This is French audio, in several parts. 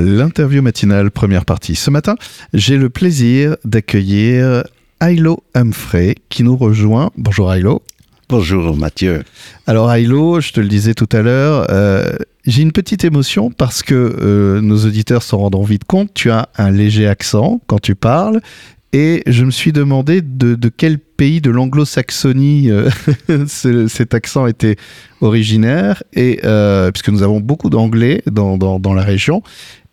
l'interview matinale, première partie. Ce matin, j'ai le plaisir d'accueillir Ailo Humphrey qui nous rejoint. Bonjour Ailo. Bonjour Mathieu. Alors Ailo, je te le disais tout à l'heure, euh, j'ai une petite émotion parce que euh, nos auditeurs s'en rendront vite compte, tu as un léger accent quand tu parles et je me suis demandé de, quel pays de l'anglo-saxonie euh, cet accent était originaire, et, euh, puisque nous avons beaucoup d'anglais dans, dans, la région.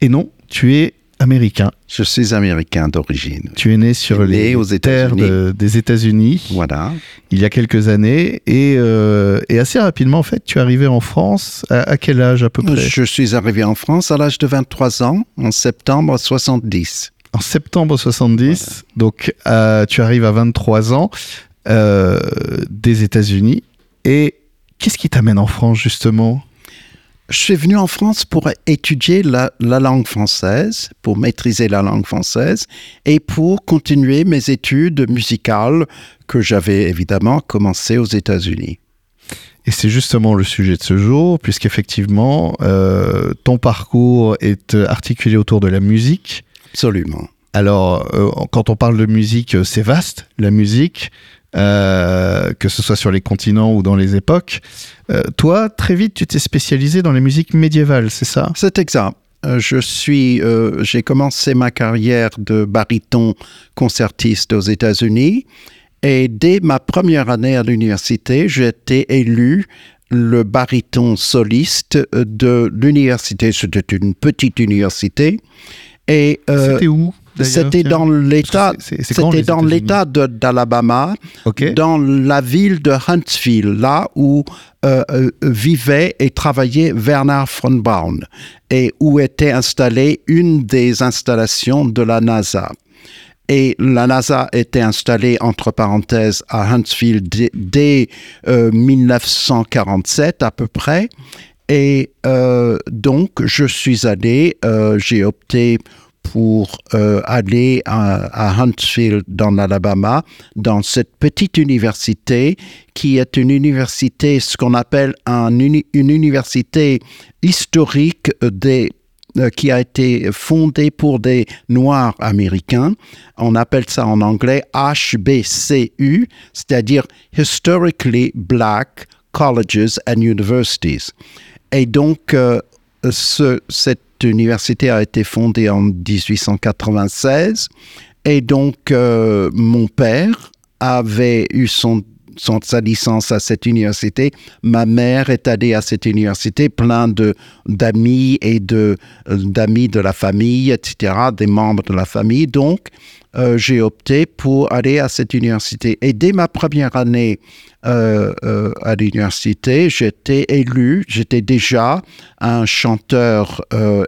Et non, tu es américain. Je suis américain d'origine. Tu es né sur les terres des États-Unis. Voilà. Il y a quelques années et, euh, et, assez rapidement en fait, tu es arrivé en France. À, à, quel âge à peu près? Je suis arrivé en France à l'âge de 23 ans, en septembre 70 en septembre 70. Donc, euh, tu arrives à 23 ans euh, des États-Unis. Et qu'est-ce qui t'amène en France, justement? Je suis venu en France pour étudier la, langue française, pour maîtriser la langue française et pour continuer mes études musicales que j'avais évidemment commencées aux États-Unis. Et c'est justement le sujet de ce jour, puisqu'effectivement, euh, ton parcours est articulé autour de la musique, Absolument. Alors, euh, quand on parle de musique, euh, c'est vaste, la musique, euh, que ce soit sur les continents ou dans les époques. toi, très vite, tu t'es spécialisé dans les musiques médiévales, c'est ça? C'est exact. Je suis, j'ai commencé ma carrière de baryton concertiste aux États-Unis et dès ma première année à l'université, j'ai été élu le baryton soliste de l'université. C'était une petite université et euh, c'était où? C'était dans l'État. C'était dans l'État d'Alabama, dans la ville de Huntsville, là où euh, euh, vivait et travaillait Werner von Braun et où était installée une des installations de la NASA. Et la NASA était installée, entre parenthèses, à Huntsville dès, 1947 à peu près. Et donc, je suis allé, j'ai opté pour euh, aller à, Huntsville, dans l'Alabama, dans cette petite université qui est une université, ce qu'on appelle une université historique des euh, qui a été fondée pour des Noirs américains. On appelle ça en anglais HBCU, c'est-à-dire Historically Black Colleges and Universities. Et donc, euh, ce, cette université a été fondée en 1896 et donc euh, mon père avait eu son, sa licence à cette université. Ma mère est allée à cette université, plein d'amis et de d'amis de la famille, etc., des membres de la famille. Donc euh, j'ai opté pour aller à cette université. Et dès ma première année euh, euh, à l'université, j'étais élu, j'étais déjà un chanteur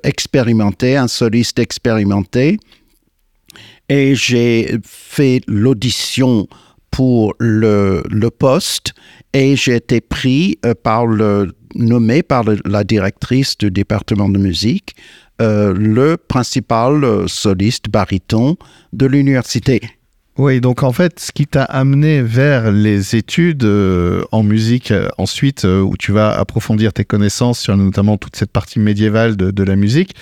expérimenté, un soliste expérimenté. Et j'ai fait l'audition pour le, poste et j'ai été pris par le nommé par la directrice du département de musique euh, le principal euh, soliste baryton de l'université. Oui, donc en fait, ce qui t'a amené vers les études euh, en musique ensuite, où tu vas approfondir tes connaissances sur notamment toute cette partie médiévale de, la musique,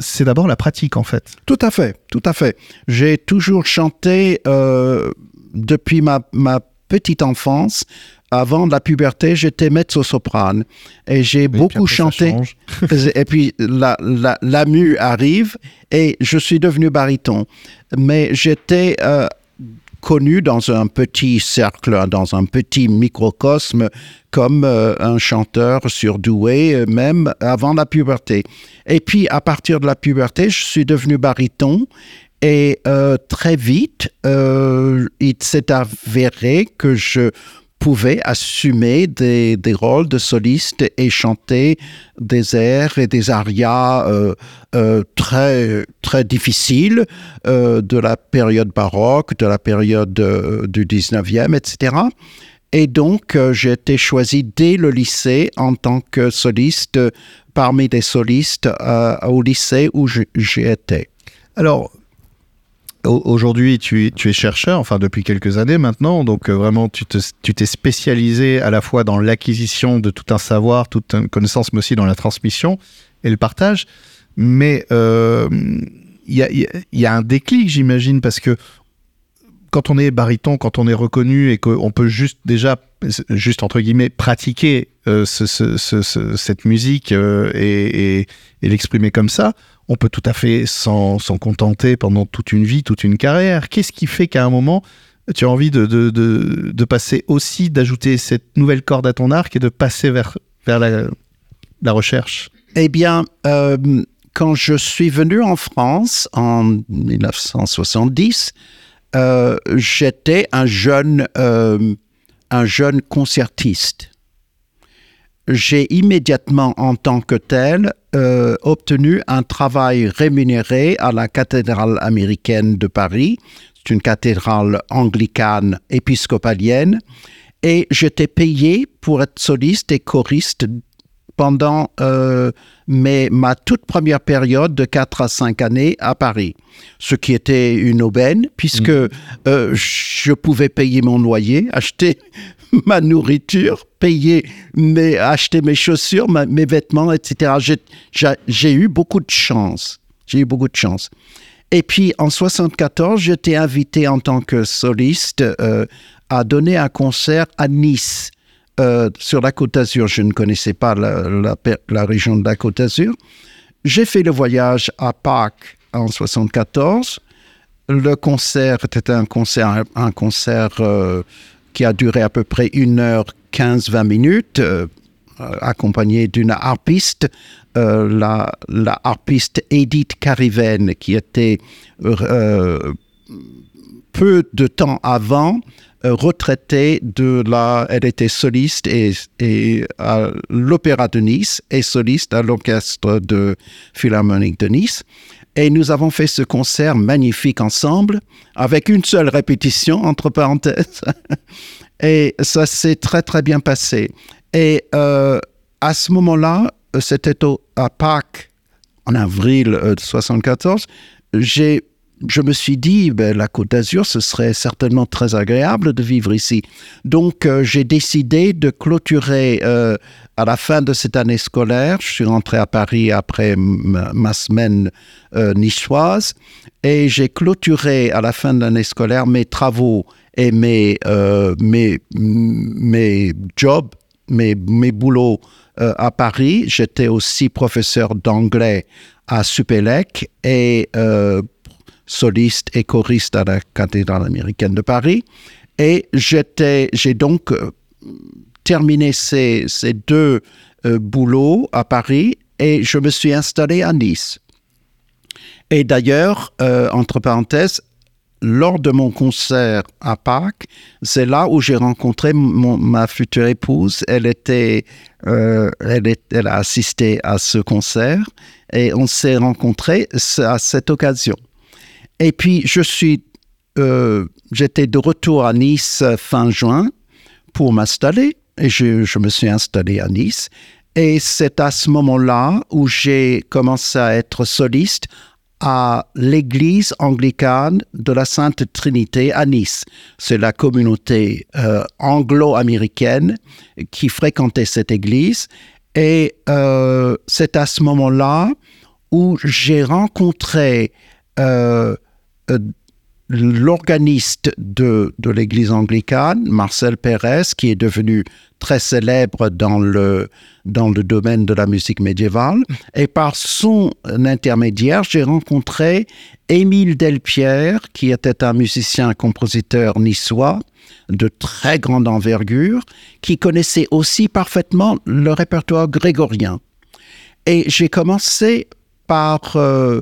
c'est d'abord la pratique en fait. Tout à fait, tout à fait. J'ai toujours chanté depuis ma, ma petite enfance avant la puberté, j'étais mezzo-soprane et j'ai beaucoup chanté. et puis la, la, la mue arrive et je suis devenu baryton. Mais j'étais euh, connu dans un petit cercle, dans un petit microcosme, comme euh, un chanteur surdoué, euh, même avant la puberté. Et puis à partir de la puberté, je suis devenu baryton. Et très vite, il s'est avéré que je pouvait assumer des, des, rôles de soliste et chanter des airs et des arias euh, euh, très, très difficiles euh, de la période baroque, de la période du 19e, etc. Et donc, j'ai été choisi dès le lycée en tant que soliste parmi des solistes au lycée où j'ai été. Alors, Aujourd'hui, tu, es chercheur, enfin depuis quelques années maintenant, donc euh, vraiment tu t'es spécialisé à la fois dans l'acquisition de tout un savoir, toute une connaissance, mais aussi dans la transmission et le partage. Mais il y a, y, a, un déclic, j'imagine, parce que quand on est baryton, quand on est reconnu et qu'on peut juste déjà, juste entre guillemets, pratiquer euh, cette musique euh, et, l'exprimer comme ça, on peut tout à fait s'en contenter pendant toute une vie, toute une carrière. Qu'est-ce qui fait qu'à un moment, tu as envie de, de, passer aussi, d'ajouter cette nouvelle corde à ton arc et de passer vers, vers la, recherche? Eh bien, euh, quand je suis venu en France en 1970, euh, j'étais un jeune, euh, un jeune concertiste. J'ai immédiatement, en tant que tel, euh, obtenu un travail rémunéré à la cathédrale américaine de Paris. C'est une cathédrale anglicane épiscopalienne. Et j'étais payé pour être soliste et choriste pendant euh, ma toute première période de 4 à 5 années à Paris, ce qui était une aubaine puisque mm. euh, je pouvais payer mon loyer, acheter ma nourriture, payer mes, acheter mes chaussures, mes vêtements, etc. J'ai eu beaucoup de chance. J'ai eu beaucoup de chance. Et puis en 74, j'étais invité en tant que soliste euh, à donner un concert à Nice euh, sur la Côte d'Azur. Je ne connaissais pas la, région de la Côte d'Azur. J'ai fait le voyage à Pâques en 74. Le concert était un concert, un concert euh, qui a duré à peu près une heure 15-20 minutes, euh, accompagné d'une harpiste, la, la, harpiste Edith Cariven, qui était peu de temps avant euh, retraitée de la... Elle était soliste et à l'Opéra de Nice et soliste à l'Orchestre de Philharmonique de Nice. Et nous avons fait ce concert magnifique ensemble, avec une seule répétition, entre parenthèses. et ça s'est très, très bien passé. Et euh, à ce moment-là, c'était à Pâques, en avril 1974, euh, j'ai je me suis dit, ben, la Côte d'Azur, ce serait certainement très agréable de vivre ici. Donc, euh, j'ai décidé de clôturer euh, à la fin de cette année scolaire. Je suis rentré à Paris après ma, semaine euh, niçoise et j'ai clôturé à la fin de l'année scolaire mes travaux et mes, mes, mes jobs, mes, mes boulots à Paris. J'étais aussi professeur d'anglais à Supélec et soliste et choriste à la cathédrale américaine de Paris. Et j'étais, j'ai donc euh, terminé ces, ces deux euh, boulots à Paris et je me suis installé à Nice. Et d'ailleurs, euh, entre parenthèses, lors de mon concert à Pâques, c'est là où j'ai rencontré ma future épouse. Elle était, elle, elle, a assisté à ce concert et on s'est rencontrés à cette occasion. Et puis, je suis, euh, j'étais de retour à Nice fin juin pour m'installer. Et je, je, me suis installé à Nice. Et c'est à ce moment-là où j'ai commencé à être soliste à l'église anglicane de la Sainte Trinité à Nice. C'est la communauté euh, anglo-américaine qui fréquentait cette église. Et euh, c'est à ce moment-là où j'ai rencontré euh, euh, l'organiste de, l'Église anglicane, Marcel Pérez, qui est devenu très célèbre dans le, dans le domaine de la musique médiévale. Et par son intermédiaire, j'ai rencontré Émile Delpierre, qui était un musicien-compositeur niçois de très grande envergure, qui connaissait aussi parfaitement le répertoire grégorien. Et j'ai commencé par... Euh,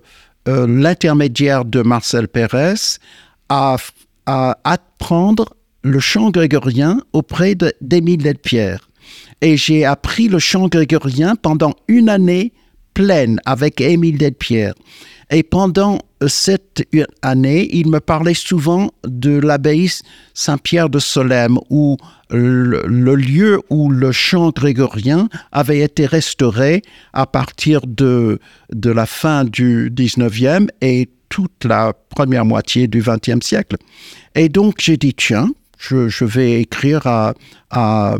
euh, l'intermédiaire de Marcel Pérez à, apprendre le chant grégorien auprès d'Émile Delpierre. Et j'ai appris le chant grégorien pendant une année pleine avec Émile Delpierre. Et pendant cette année, il me parlait souvent de l'abbaye Saint-Pierre de Solesmes, où le, lieu où le chant grégorien avait été restauré à partir de, de la fin du 19e et toute la première moitié du 20e siècle. Et donc j'ai dit, tiens, je, vais écrire à, à,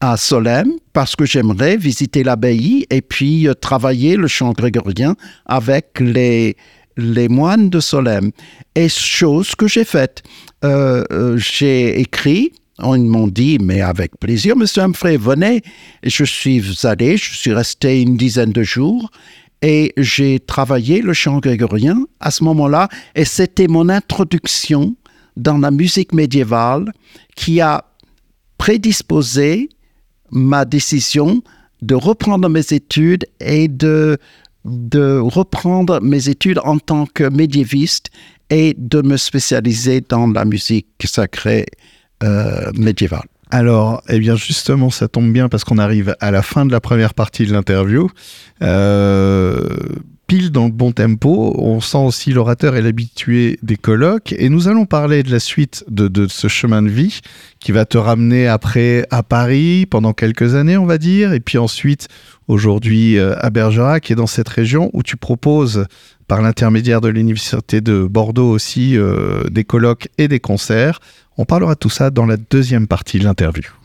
à Solem parce que j'aimerais visiter l'abbaye et puis euh, travailler le chant grégorien avec les, les moines de Solem. Et chose que j'ai faite. Euh, euh, j'ai écrit, ils m'ont dit, mais avec plaisir, monsieur Humphrey, venez. Je suis allé, je suis resté une dizaine de jours et j'ai travaillé le chant grégorien à ce moment-là. Et c'était mon introduction dans la musique médiévale qui a prédisposé ma décision de reprendre mes études et de, de reprendre mes études en tant que médiéviste et de me spécialiser dans la musique sacrée euh, médiévale. Alors, eh bien justement, ça tombe bien parce qu'on arrive à la fin de la première partie de l'interview. Euh, pile dans le bon tempo. On sent aussi l'orateur est l'habitué des colloques. Et nous allons parler de la suite de, ce chemin de vie qui va te ramener après à Paris pendant quelques années, on va dire. Et puis ensuite, aujourd'hui, euh, à Bergerac, est dans cette région où tu proposes, par l'intermédiaire de l'Université de Bordeaux aussi, euh, des colloques et des concerts. On parlera de tout ça dans la deuxième partie de l'interview.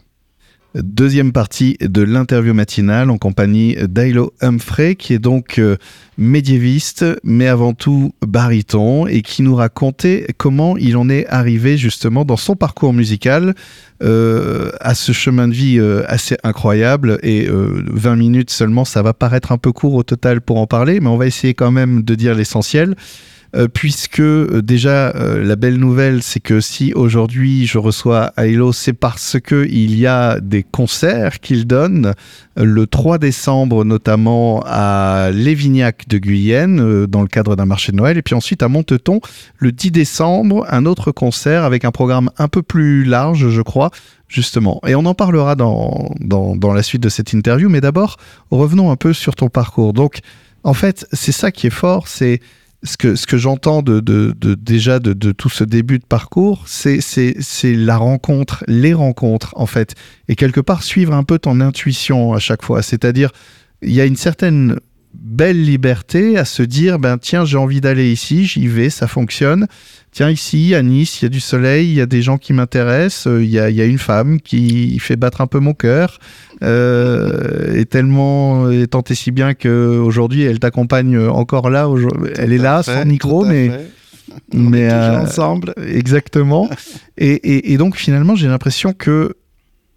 Deuxième partie de l'interview matinale en compagnie d'Ailo Humphrey, qui est donc euh, médiéviste, mais avant tout baryton, et qui nous racontait comment il en est arrivé justement dans son parcours musical euh, à ce chemin de vie euh, assez incroyable. Et 20 minutes seulement, ça va paraître un peu court au total pour en parler, mais on va essayer quand même de dire l'essentiel. Euh, puisque euh, déjà euh, la belle nouvelle, c'est que si aujourd'hui je reçois Ailo, c'est parce que il y a des concerts qu'il donne le 3 décembre notamment à Lévignac de Guyenne dans le cadre d'un marché de Noël et puis ensuite à Monteton le 10 décembre un autre concert avec un programme un peu plus large je crois justement. Et on en parlera dans, dans, dans la suite de cette interview, mais d'abord, revenons un peu sur ton parcours. Donc, en fait, c'est ça qui est fort, c'est ce que, ce que j'entends de, déjà de, tout ce début de parcours, c'est, la rencontre, les rencontres en fait, et quelque part suivre un peu ton intuition à chaque fois. C'est-à-dire, il y a une certaine belle liberté à se dire, ben tiens, j'ai envie d'aller ici, j'y vais, ça fonctionne. Tiens, ici, à Nice, il y a du soleil, il y a des gens qui m'intéressent, euh, il y, a, y a, une femme qui fait battre un peu mon cœur, euh, et tellement, et tant et si bien qu'aujourd'hui, elle t'accompagne encore là, elle est là, sans micro, mais... mais euh, ensemble. Exactement. et, et, et donc, finalement, j'ai l'impression que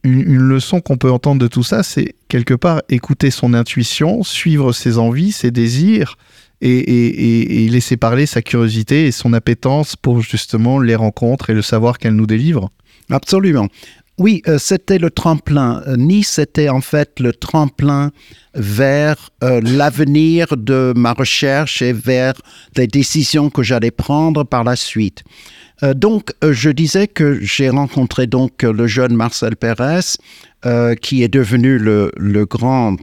une, leçon qu'on peut entendre de tout ça, c'est quelque part écouter son intuition, suivre ses envies, ses désirs, et, laisser parler sa curiosité et son appétence pour justement les rencontres et le savoir qu'elles nous délivrent. Absolument. Oui, euh, c'était le tremplin. Euh, nice était en fait le tremplin vers euh, l'avenir de ma recherche et vers les décisions que j'allais prendre par la suite. Euh, donc, euh, je disais que j'ai rencontré donc le jeune Marcel Pérez, euh, qui est devenu le, grand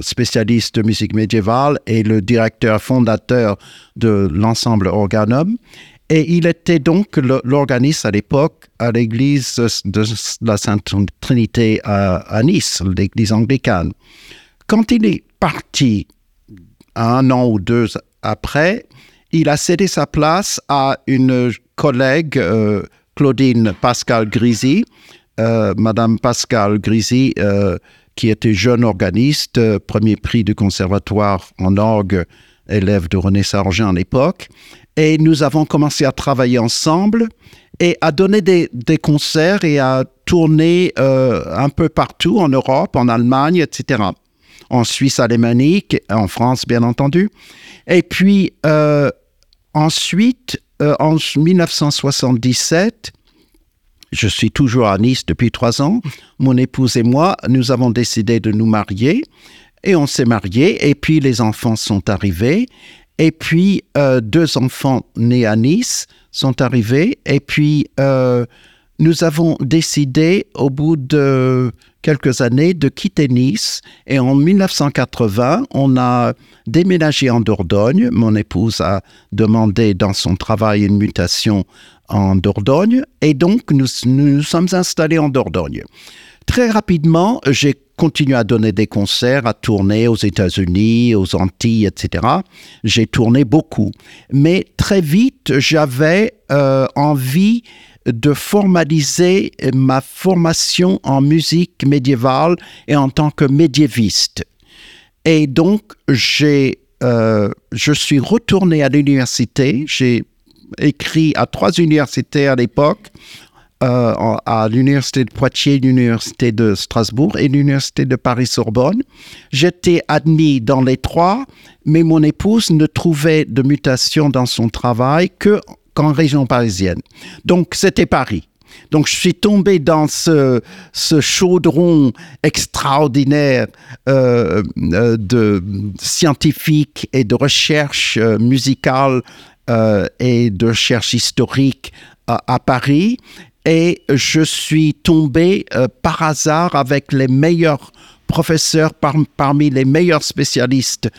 spécialiste de musique médiévale et le directeur fondateur de l'ensemble Organum. Et il était donc l'organiste à l'époque à l'église de la Sainte Trinité à, Nice, l'église anglicane. Quand il est parti un an ou deux après, il a cédé sa place à une collègue, euh, Claudine Pascal Grisi, euh, Madame Pascal Grisi, euh, qui était jeune organiste, premier prix du conservatoire en orgue, élève de René Sargent à l'époque. Et nous avons commencé à travailler ensemble et à donner des, concerts et à tourner un peu partout en Europe, en Allemagne, etc en Suisse alémanique, en France bien entendu. Et puis ensuite, euh, en 1977, je suis toujours à Nice depuis trois ans. Mon épouse et moi, nous avons décidé de nous marier et on s'est mariés. Et puis les enfants sont arrivés. Et puis euh, deux enfants nés à Nice sont arrivés. Et puis euh, nous avons décidé, au bout de quelques années, de quitter Nice. Et en 1980, on a déménagé en Dordogne. Mon épouse a demandé dans son travail une mutation en Dordogne. Et donc, nous nous sommes installés en Dordogne. Très rapidement, j'ai continué à donner des concerts, à tourner aux États-Unis, aux Antilles, etc. J'ai tourné beaucoup. Mais très vite, j'avais euh, envie de formaliser ma formation en musique médiévale et en tant que médiéviste. Et donc, j'ai, euh, je suis retourné à l'université. J'ai écrit à trois universités à l'époque, euh, à l'université de Poitiers, l'université de Strasbourg et l'université de Paris-Sorbonne. J'étais admis dans les trois, mais mon épouse ne trouvait de mutation dans son travail que qu'en région parisienne. Donc c'était Paris. Donc je suis tombé dans ce, chaudron extraordinaire euh, euh, de scientifique et de recherche euh, musicale et de recherche historique à Paris. Et je suis tombé par hasard avec les meilleurs professeurs parmi les meilleurs spécialistes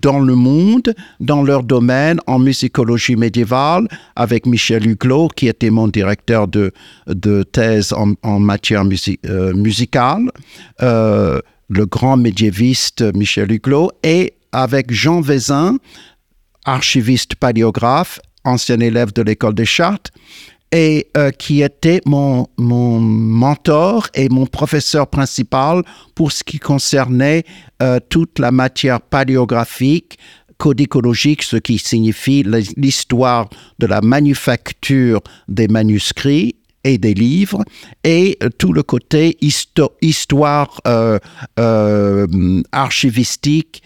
dans le monde, dans leur domaine, en musicologie médiévale, avec Michel Huglot, qui était mon directeur de, thèse en, matière euh, musicale, euh, le grand médiéviste Michel Huglot, et avec Jean Vézin, archiviste paléographe, ancien élève de l'école des Chartes, et euh, qui était mon, mon mentor et mon professeur principal pour ce qui concernait euh, toute la matière paléographique, codicologique, ce qui signifie l'histoire de la manufacture des manuscrits et des livres, et tout le côté histoire euh, archivistique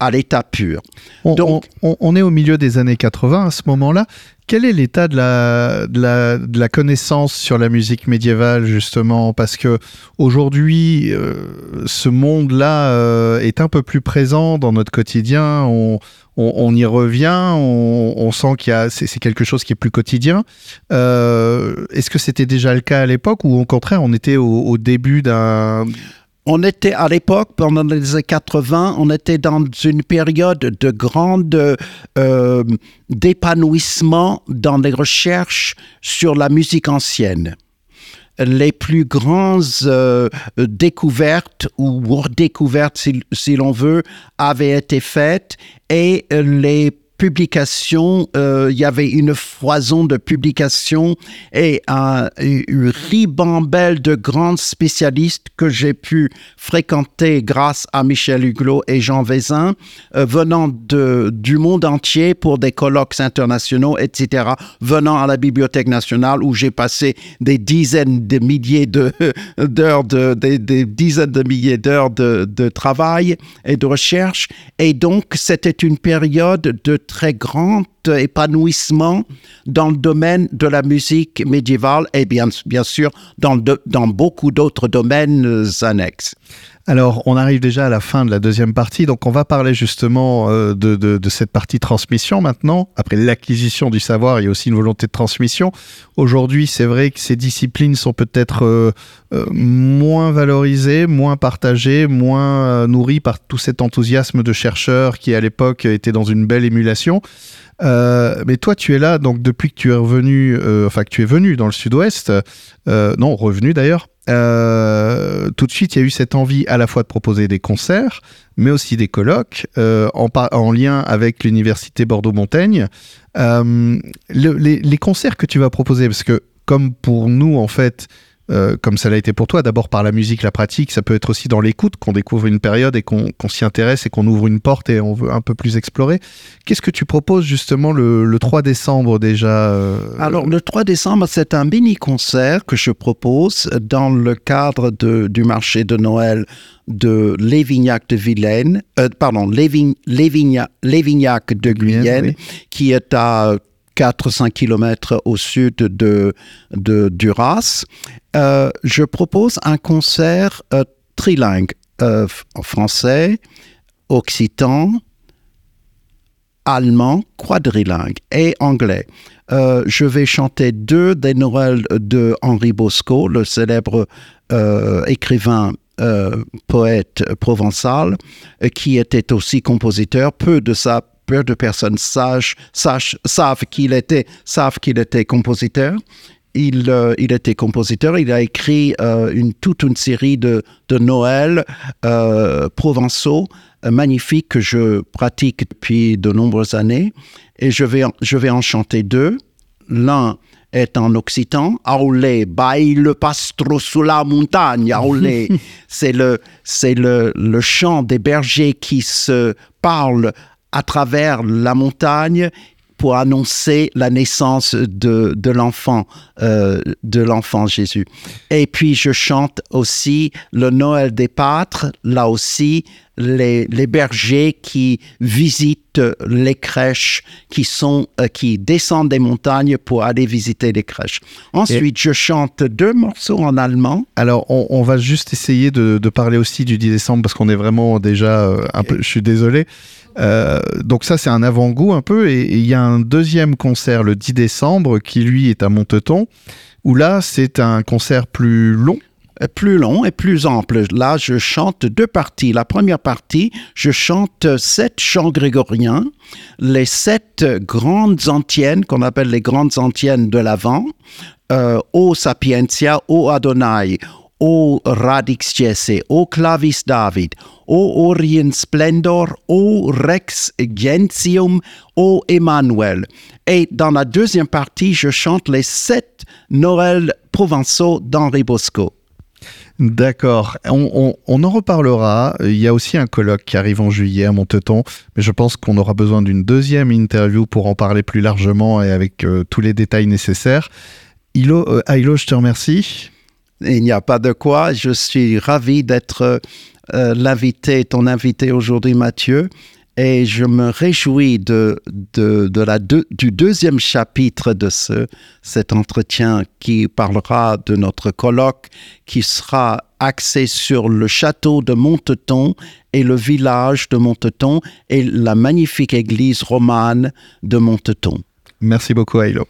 à l'état pur. On, Donc, on, est au milieu des années 80 à ce moment-là. Quel est l'état de la, de, la, connaissance sur la musique médiévale, justement? Parce que aujourd'hui, euh, ce monde-là euh, est un peu plus présent dans notre quotidien. On, on, y revient, on, sent qu'il y a, c'est, quelque chose qui est plus quotidien. Euh, est-ce que c'était déjà le cas à l'époque ou au contraire, on était au début d'un on était à l'époque, pendant les années 80, on était dans une période de grande euh, d'épanouissement dans les recherches sur la musique ancienne. Les plus grandes euh, découvertes ou redécouvertes, si, si l'on veut, avaient été faites et les publications, euh, il y avait une foison de publications et un, une ribambelle de grands spécialistes que j'ai pu fréquenter grâce à Michel Huglot et Jean Vézin, euh, venant de, du monde entier pour des colloques internationaux, etc., venant à la Bibliothèque nationale où j'ai passé des dizaines de milliers d'heures, de, des, des, dizaines de milliers d'heures de, de travail et de recherche. Et donc, c'était une période de très grand épanouissement dans le domaine de la musique médiévale et bien, bien sûr dans, dans beaucoup d'autres domaines euh, annexes. Alors, on arrive déjà à la fin de la deuxième partie, donc on va parler justement euh, de, cette partie transmission maintenant. Après l'acquisition du savoir, il y a aussi une volonté de transmission. Aujourd'hui, c'est vrai que ces disciplines sont peut-être euh, moins valorisées, moins partagées, moins nourries par tout cet enthousiasme de chercheurs qui, à l'époque, étaient dans une belle émulation. Euh, mais toi, tu es là, donc depuis que tu es revenu, euh, enfin que tu es venu dans le sud-ouest, euh, non, revenu d'ailleurs, tout de suite, il y a eu cette envie à la fois de proposer des concerts, mais aussi des colloques en, en, lien avec l'université Bordeaux-Montaigne. Les, les, concerts que tu vas proposer, parce que comme pour nous, en fait, euh, comme ça l'a été pour toi, d'abord par la musique, la pratique, ça peut être aussi dans l'écoute qu'on découvre une période et qu'on s'y intéresse et qu'on ouvre une porte et on veut un peu plus explorer. Qu'est-ce que tu proposes justement le, 3 décembre déjà euh, Alors le 3 décembre, c'est un mini-concert que je propose dans le cadre de, du marché de Noël de Lévignac de Vilaine, euh, pardon, Lévignac, de Guyenne, qui est à 4-5 km au sud de, Duras, euh, je propose un concert euh, trilingue, euh, français, occitan, allemand, quadrilingue et anglais. je vais chanter deux des Noëls de Henri Bosco, le célèbre écrivain poète provençal, qui était aussi compositeur. Peu de sa peu de personnes sages, savent qu'il était, savent qu'il était compositeur. Il, euh, il, était compositeur, il a écrit euh, une, toute une série de, de Noël euh, provençaux magnifiques que je pratique depuis de nombreuses années. Et je vais, je vais en chanter deux. L'un est en occitan. Aulé, baille le pastro sous la montagne. Aulé, c'est le, c'est le, le chant des bergers qui se parlent à travers la montagne pour annoncer la naissance de, l'enfant, euh, de l'enfant Jésus. Et puis je chante aussi le Noël des pâtres, là aussi les, bergers qui visitent les crèches, qui sont euh, qui descendent des montagnes pour aller visiter les crèches. Ensuite, je chante deux morceaux en allemand. Alors, on, va juste essayer de, parler aussi du 10 décembre parce qu'on est vraiment déjà euh, un peu. Je suis désolé. Euh, donc ça, c'est un avant-goût un peu. Et il y a un deuxième concert le 10 décembre qui, lui, est à Monteton, où là, c'est un concert plus long. Euh, plus long et plus ample. Là, je chante deux parties. La première partie, je chante sept chants grégoriens, les sept grandes antiennes qu'on appelle les grandes antiennes de l'Avent, euh, O Sapientia, O Adonai, O Radix Jesse, O Clavis David, O Orient Splendor, O Rex Gentium, O Emmanuel. Et dans la deuxième partie, je chante les sept Noëls provençaux d'Henri Bosco. D'accord. On, en reparlera. Il y a aussi un colloque qui arrive en juillet à Monteton, mais je pense qu'on aura besoin d'une deuxième interview pour en parler plus largement et avec euh, tous les détails nécessaires. Ilo, euh, Ailo, je te remercie. Il n'y a pas de quoi. Je suis ravi d'être euh, l'invité, ton invité aujourd'hui, Mathieu. Et je me réjouis de, de, de la du deuxième chapitre de ce, cet entretien qui parlera de notre colloque, qui sera axé sur le château de Monteton et le village de Monteton et la magnifique église romane de Monteton. Merci beaucoup, Ailo.